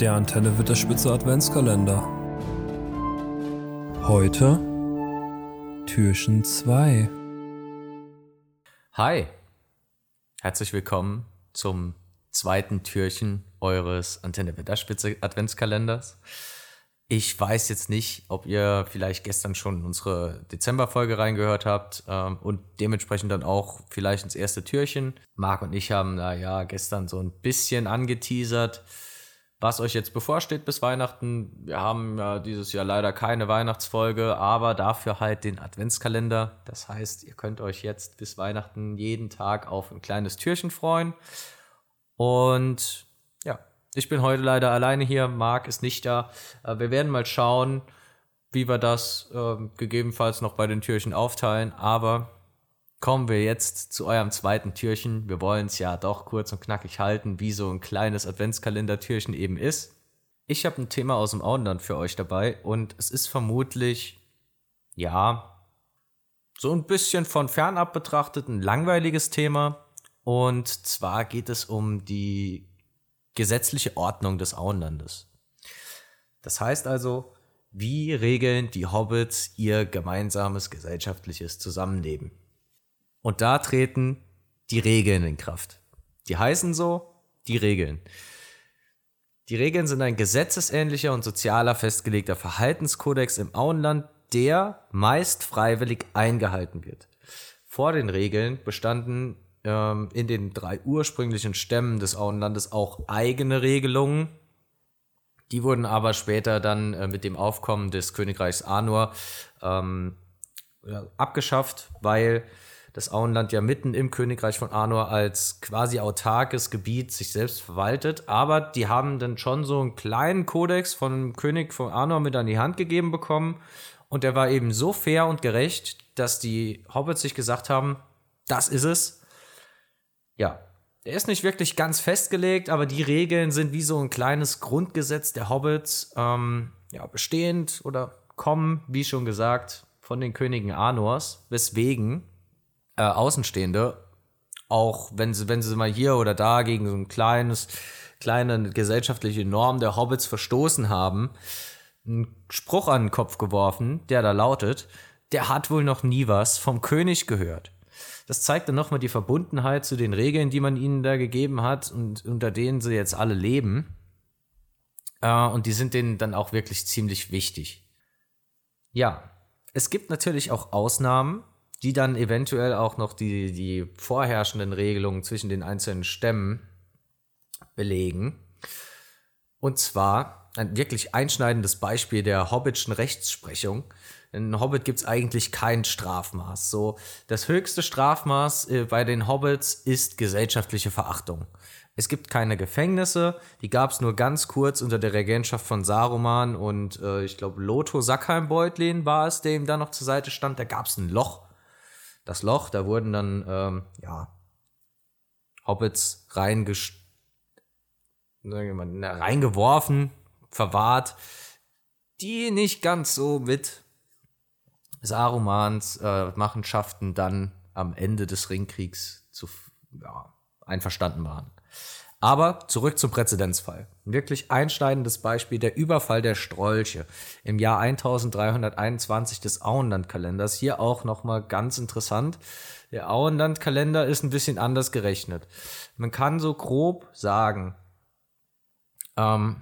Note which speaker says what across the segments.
Speaker 1: Der Antenne wird der Spitze Adventskalender. Heute Türchen 2.
Speaker 2: Hi, herzlich willkommen zum zweiten Türchen eures Antenne Wetterspitze Adventskalenders. Ich weiß jetzt nicht, ob ihr vielleicht gestern schon unsere Dezemberfolge reingehört habt ähm, und dementsprechend dann auch vielleicht ins erste Türchen. Marc und ich haben da ja gestern so ein bisschen angeteasert, was euch jetzt bevorsteht bis Weihnachten. Wir haben ja dieses Jahr leider keine Weihnachtsfolge, aber dafür halt den Adventskalender. Das heißt, ihr könnt euch jetzt bis Weihnachten jeden Tag auf ein kleines Türchen freuen. Und ja, ich bin heute leider alleine hier. Marc ist nicht da. Äh, wir werden mal schauen, wie wir das äh, gegebenenfalls noch bei den Türchen aufteilen. Aber kommen wir jetzt zu eurem zweiten Türchen. Wir wollen es ja doch kurz und knackig halten, wie so ein kleines Adventskalender-Türchen eben ist. Ich habe ein Thema aus dem Auenland für euch dabei und es ist vermutlich, ja, so ein bisschen von fernab betrachtet ein langweiliges Thema. Und zwar geht es um die gesetzliche Ordnung des Auenlandes. Das heißt also, wie regeln die Hobbits ihr gemeinsames gesellschaftliches Zusammenleben? Und da treten die Regeln in Kraft. Die heißen so, die Regeln. Die Regeln sind ein gesetzesähnlicher und sozialer festgelegter Verhaltenskodex im Auenland, der meist freiwillig eingehalten wird. Vor den Regeln bestanden ähm, in den drei ursprünglichen Stämmen des Auenlandes auch eigene Regelungen. Die wurden aber später dann äh, mit dem Aufkommen des Königreichs Anur ähm, abgeschafft, weil das Auenland ja mitten im Königreich von Anur als quasi autarkes Gebiet sich selbst verwaltet. Aber die haben dann schon so einen kleinen Kodex von König von Anur mit an die Hand gegeben bekommen. Und der war eben so fair und gerecht, dass die Hobbits sich gesagt haben, das ist es. Ja, der ist nicht wirklich ganz festgelegt, aber die Regeln sind wie so ein kleines Grundgesetz der Hobbits, ähm, ja, bestehend oder kommen, wie schon gesagt, von den Königen Anors, weswegen äh, Außenstehende, auch wenn sie, wenn sie mal hier oder da gegen so ein kleines, kleine gesellschaftliche Norm der Hobbits verstoßen haben, einen Spruch an den Kopf geworfen, der da lautet, der hat wohl noch nie was vom König gehört. Das zeigt dann nochmal die Verbundenheit zu den Regeln, die man ihnen da gegeben hat und unter denen sie jetzt alle leben. Äh, und die sind denen dann auch wirklich ziemlich wichtig. Ja, es gibt natürlich auch Ausnahmen, die dann eventuell auch noch die, die vorherrschenden Regelungen zwischen den einzelnen Stämmen belegen. Und zwar ein wirklich einschneidendes Beispiel der Hobbitschen Rechtsprechung. In Hobbit gibt es eigentlich kein Strafmaß. So, das höchste Strafmaß äh, bei den Hobbits ist gesellschaftliche Verachtung. Es gibt keine Gefängnisse, die gab es nur ganz kurz unter der Regentschaft von Saruman und äh, ich glaube Lotho Sackheim-Beutlin war es, der ihm da noch zur Seite stand. Da gab es ein Loch das Loch, da wurden dann, ähm, ja, Hobbits reingeworfen, verwahrt, die nicht ganz so mit Sarumans äh, Machenschaften dann am Ende des Ringkriegs zu, ja, einverstanden waren. Aber zurück zum Präzedenzfall. Ein wirklich einschneidendes Beispiel der Überfall der Strolche im Jahr 1321 des Auenlandkalenders. Hier auch nochmal ganz interessant. Der Auenlandkalender ist ein bisschen anders gerechnet. Man kann so grob sagen, ähm,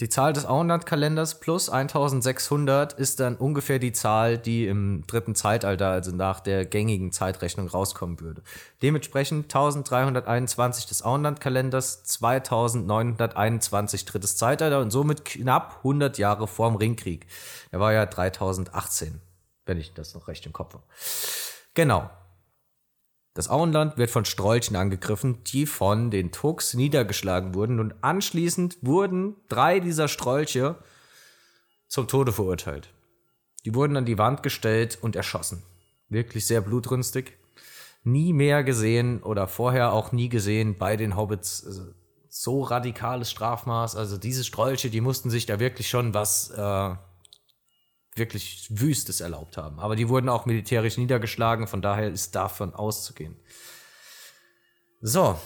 Speaker 2: die Zahl des Auenlandkalenders plus 1600 ist dann ungefähr die Zahl, die im dritten Zeitalter, also nach der gängigen Zeitrechnung, rauskommen würde. Dementsprechend 1321 des Auenlandkalenders, 2921 drittes Zeitalter und somit knapp 100 Jahre vorm Ringkrieg. Der war ja 3018, wenn ich das noch recht im Kopf habe. Genau. Das Auenland wird von Strolchen angegriffen, die von den Tux niedergeschlagen wurden und anschließend wurden drei dieser Strolche zum Tode verurteilt. Die wurden an die Wand gestellt und erschossen. Wirklich sehr blutrünstig. Nie mehr gesehen oder vorher auch nie gesehen bei den Hobbits also so radikales Strafmaß. Also diese Strolche, die mussten sich da wirklich schon was äh, wirklich Wüstes erlaubt haben. Aber die wurden auch militärisch niedergeschlagen, von daher ist davon auszugehen. So,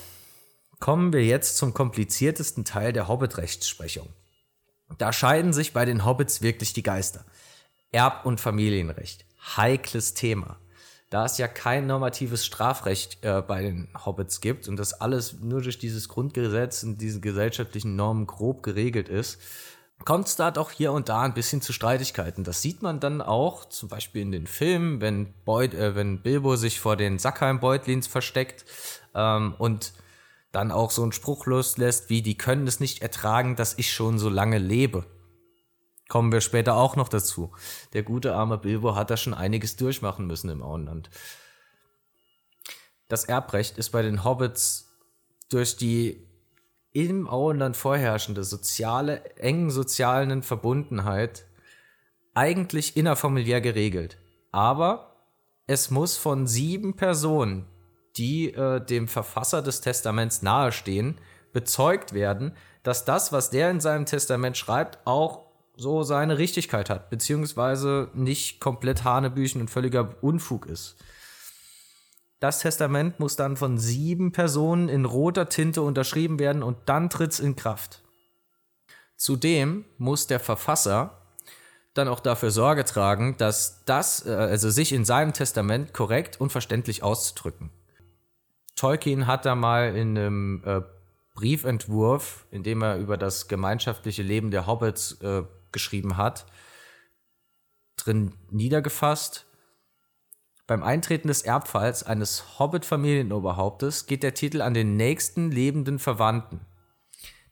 Speaker 2: kommen wir jetzt zum kompliziertesten Teil der Hobbit-Rechtsprechung. Da scheiden sich bei den Hobbits wirklich die Geister. Erb- und Familienrecht. Heikles Thema. Da es ja kein normatives Strafrecht äh, bei den Hobbits gibt und das alles nur durch dieses Grundgesetz und diese gesellschaftlichen Normen grob geregelt ist, kommt es da doch hier und da ein bisschen zu Streitigkeiten. Das sieht man dann auch zum Beispiel in den Filmen, wenn, Beut, äh, wenn Bilbo sich vor den Sackheim-Beutlins versteckt ähm, und dann auch so einen Spruch loslässt wie, die können es nicht ertragen, dass ich schon so lange lebe. Kommen wir später auch noch dazu. Der gute arme Bilbo hat da schon einiges durchmachen müssen im Auenland. Das Erbrecht ist bei den Hobbits durch die im Auenland vorherrschende soziale, engen sozialen Verbundenheit eigentlich innerfamiliär geregelt. Aber es muss von sieben Personen, die äh, dem Verfasser des Testaments nahestehen, bezeugt werden, dass das, was der in seinem Testament schreibt, auch so seine Richtigkeit hat, beziehungsweise nicht komplett Hanebüchen und völliger Unfug ist. Das Testament muss dann von sieben Personen in roter Tinte unterschrieben werden und dann tritt es in Kraft. Zudem muss der Verfasser dann auch dafür Sorge tragen, dass das, äh, also sich in seinem Testament korrekt und verständlich auszudrücken. Tolkien hat da mal in einem äh, Briefentwurf, in dem er über das gemeinschaftliche Leben der Hobbits äh, geschrieben hat, drin niedergefasst. Beim Eintreten des Erbfalls eines Hobbit-Familienoberhauptes geht der Titel an den nächsten lebenden Verwandten.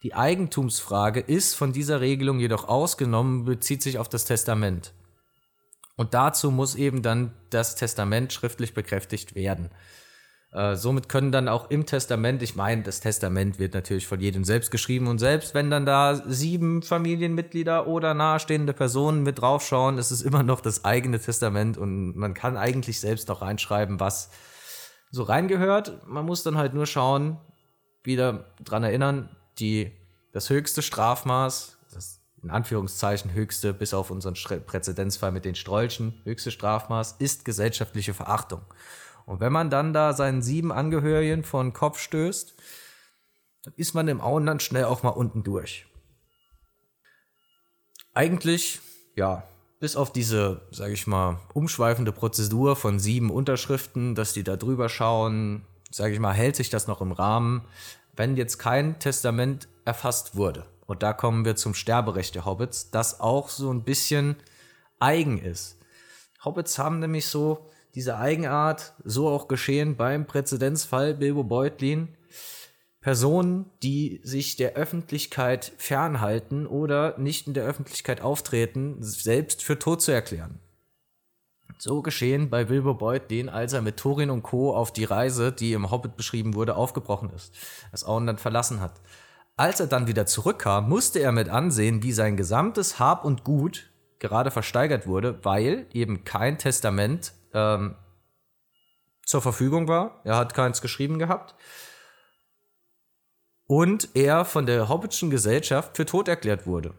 Speaker 2: Die Eigentumsfrage ist von dieser Regelung jedoch ausgenommen, bezieht sich auf das Testament. Und dazu muss eben dann das Testament schriftlich bekräftigt werden. Äh, somit können dann auch im Testament, ich meine, das Testament wird natürlich von jedem selbst geschrieben und selbst wenn dann da sieben Familienmitglieder oder nahestehende Personen mit draufschauen, ist es immer noch das eigene Testament und man kann eigentlich selbst noch reinschreiben, was so reingehört. Man muss dann halt nur schauen, wieder dran erinnern, die, das höchste Strafmaß, das in Anführungszeichen höchste, bis auf unseren Präzedenzfall mit den Strolchen, höchste Strafmaß ist gesellschaftliche Verachtung. Und wenn man dann da seinen sieben Angehörigen von Kopf stößt, dann ist man im Auenland schnell auch mal unten durch. Eigentlich, ja, bis auf diese, sage ich mal, umschweifende Prozedur von sieben Unterschriften, dass die da drüber schauen, sage ich mal, hält sich das noch im Rahmen, wenn jetzt kein Testament erfasst wurde. Und da kommen wir zum Sterberecht der Hobbits, das auch so ein bisschen eigen ist. Hobbits haben nämlich so diese Eigenart, so auch geschehen beim Präzedenzfall Bilbo Beutlin, Personen, die sich der Öffentlichkeit fernhalten oder nicht in der Öffentlichkeit auftreten, selbst für tot zu erklären. So geschehen bei Bilbo Beutlin, als er mit Thorin und Co. auf die Reise, die im Hobbit beschrieben wurde, aufgebrochen ist, das Auenland verlassen hat. Als er dann wieder zurückkam, musste er mit ansehen, wie sein gesamtes Hab und Gut gerade versteigert wurde, weil eben kein Testament ähm, zur Verfügung war. Er hat keins geschrieben gehabt. Und er von der Hobbitschen Gesellschaft für tot erklärt wurde.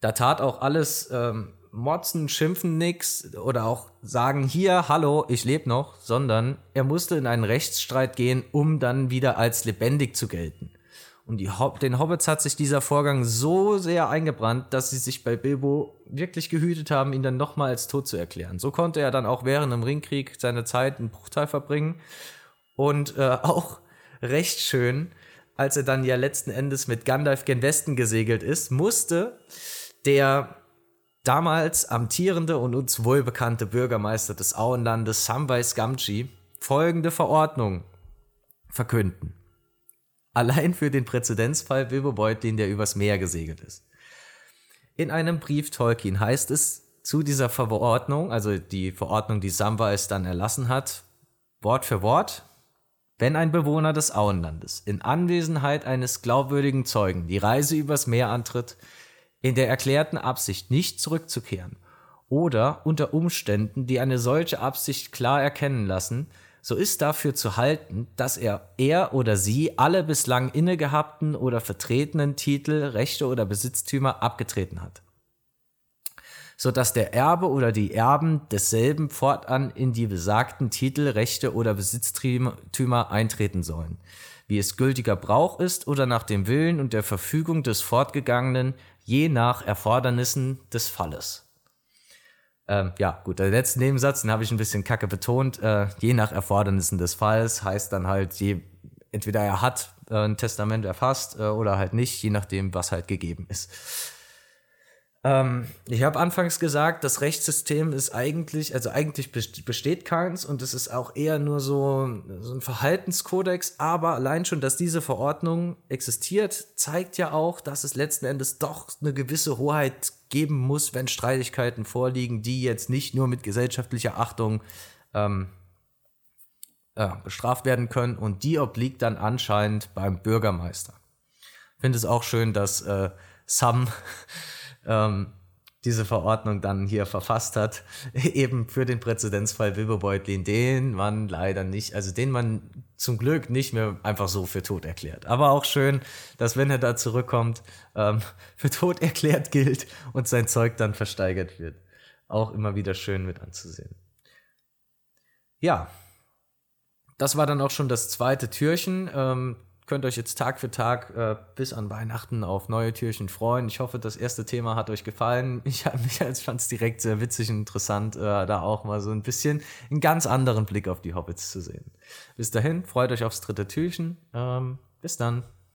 Speaker 2: Da tat auch alles ähm, Motzen, Schimpfen nix oder auch sagen, hier, hallo, ich lebe noch, sondern er musste in einen Rechtsstreit gehen, um dann wieder als lebendig zu gelten. Und die Hob den Hobbits hat sich dieser Vorgang so sehr eingebrannt, dass sie sich bei Bilbo wirklich gehütet haben, ihn dann nochmal als tot zu erklären. So konnte er dann auch während dem Ringkrieg seine Zeit in Bruchteil verbringen. Und äh, auch recht schön, als er dann ja letzten Endes mit Gandalf gen Westen gesegelt ist, musste der damals amtierende und uns wohlbekannte Bürgermeister des Auenlandes Samwise Gamgee folgende Verordnung verkünden. Allein für den Präzedenzfall Bilbo Beutlin, der übers Meer gesegelt ist. In einem Brief Tolkien heißt es zu dieser Verordnung, also die Verordnung, die Samwise dann erlassen hat, Wort für Wort, wenn ein Bewohner des Auenlandes in Anwesenheit eines glaubwürdigen Zeugen die Reise übers Meer antritt, in der erklärten Absicht nicht zurückzukehren oder unter Umständen, die eine solche Absicht klar erkennen lassen, so ist dafür zu halten, dass er, er oder sie alle bislang innegehabten oder vertretenen Titel, Rechte oder Besitztümer abgetreten hat. So dass der Erbe oder die Erben desselben fortan in die besagten Titel, Rechte oder Besitztümer eintreten sollen, wie es gültiger Brauch ist oder nach dem Willen und der Verfügung des Fortgegangenen, je nach Erfordernissen des Falles. Ähm, ja, gut, der letzte Nebensatz, den habe ich ein bisschen kacke betont. Äh, je nach Erfordernissen des Falls heißt dann halt, je, entweder er hat äh, ein Testament erfasst äh, oder halt nicht, je nachdem, was halt gegeben ist. Ähm, ich habe anfangs gesagt, das Rechtssystem ist eigentlich, also eigentlich besteht keins und es ist auch eher nur so, so ein Verhaltenskodex, aber allein schon, dass diese Verordnung existiert, zeigt ja auch, dass es letzten Endes doch eine gewisse Hoheit geben muss, wenn Streitigkeiten vorliegen, die jetzt nicht nur mit gesellschaftlicher Achtung ähm, äh, bestraft werden können und die obliegt dann anscheinend beim Bürgermeister. Finde es auch schön, dass äh, Sam ähm, diese Verordnung dann hier verfasst hat, eben für den Präzedenzfall Wilbur Beutlin, den man leider nicht, also den man zum Glück nicht mehr einfach so für tot erklärt. Aber auch schön, dass wenn er da zurückkommt, ähm, für tot erklärt gilt und sein Zeug dann versteigert wird. Auch immer wieder schön mit anzusehen. Ja, das war dann auch schon das zweite Türchen. Ähm, könnt euch jetzt Tag für Tag äh, bis an Weihnachten auf neue Türchen freuen. Ich hoffe, das erste Thema hat euch gefallen. Ich, ich fand es direkt sehr witzig und interessant, äh, da auch mal so ein bisschen einen ganz anderen Blick auf die Hobbits zu sehen. Bis dahin, freut euch aufs dritte Türchen. Ähm, bis dann.